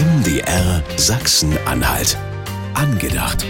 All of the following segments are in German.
MDR Sachsen-Anhalt. Angedacht.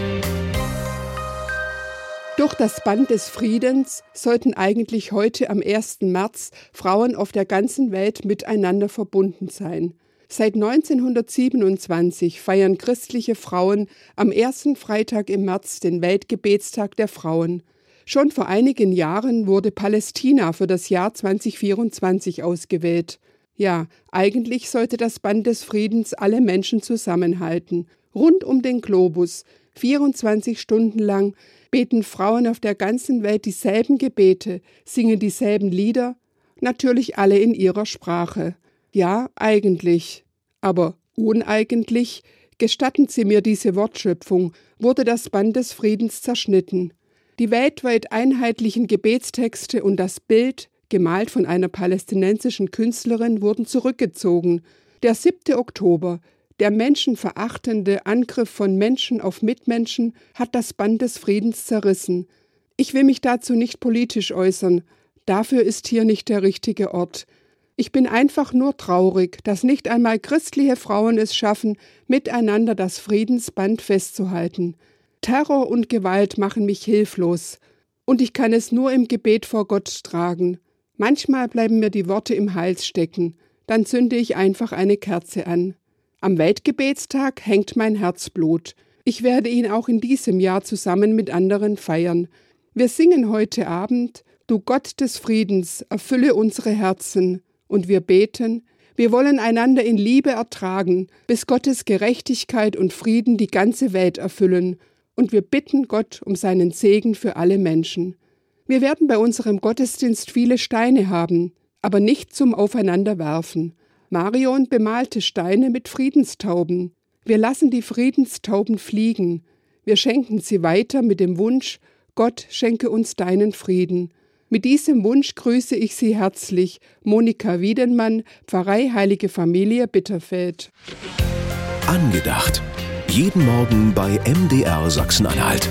Durch das Band des Friedens sollten eigentlich heute am 1. März Frauen auf der ganzen Welt miteinander verbunden sein. Seit 1927 feiern christliche Frauen am ersten Freitag im März den Weltgebetstag der Frauen. Schon vor einigen Jahren wurde Palästina für das Jahr 2024 ausgewählt. Ja, eigentlich sollte das Band des Friedens alle Menschen zusammenhalten. Rund um den Globus, 24 Stunden lang, beten Frauen auf der ganzen Welt dieselben Gebete, singen dieselben Lieder, natürlich alle in ihrer Sprache. Ja, eigentlich. Aber uneigentlich, gestatten Sie mir diese Wortschöpfung, wurde das Band des Friedens zerschnitten. Die weltweit einheitlichen Gebetstexte und das Bild, gemalt von einer palästinensischen Künstlerin, wurden zurückgezogen. Der 7. Oktober, der menschenverachtende Angriff von Menschen auf Mitmenschen, hat das Band des Friedens zerrissen. Ich will mich dazu nicht politisch äußern, dafür ist hier nicht der richtige Ort. Ich bin einfach nur traurig, dass nicht einmal christliche Frauen es schaffen, miteinander das Friedensband festzuhalten. Terror und Gewalt machen mich hilflos, und ich kann es nur im Gebet vor Gott tragen. Manchmal bleiben mir die Worte im Hals stecken, dann zünde ich einfach eine Kerze an. Am Weltgebetstag hängt mein Herzblut. Ich werde ihn auch in diesem Jahr zusammen mit anderen feiern. Wir singen heute Abend, Du Gott des Friedens, erfülle unsere Herzen und wir beten, wir wollen einander in Liebe ertragen, bis Gottes Gerechtigkeit und Frieden die ganze Welt erfüllen, und wir bitten Gott um seinen Segen für alle Menschen. Wir werden bei unserem Gottesdienst viele Steine haben, aber nicht zum Aufeinanderwerfen. Marion bemalte Steine mit Friedenstauben. Wir lassen die Friedenstauben fliegen. Wir schenken sie weiter mit dem Wunsch, Gott schenke uns deinen Frieden. Mit diesem Wunsch grüße ich Sie herzlich, Monika Wiedenmann, Pfarrei Heilige Familie Bitterfeld. Angedacht. Jeden Morgen bei MDR Sachsen-Anhalt.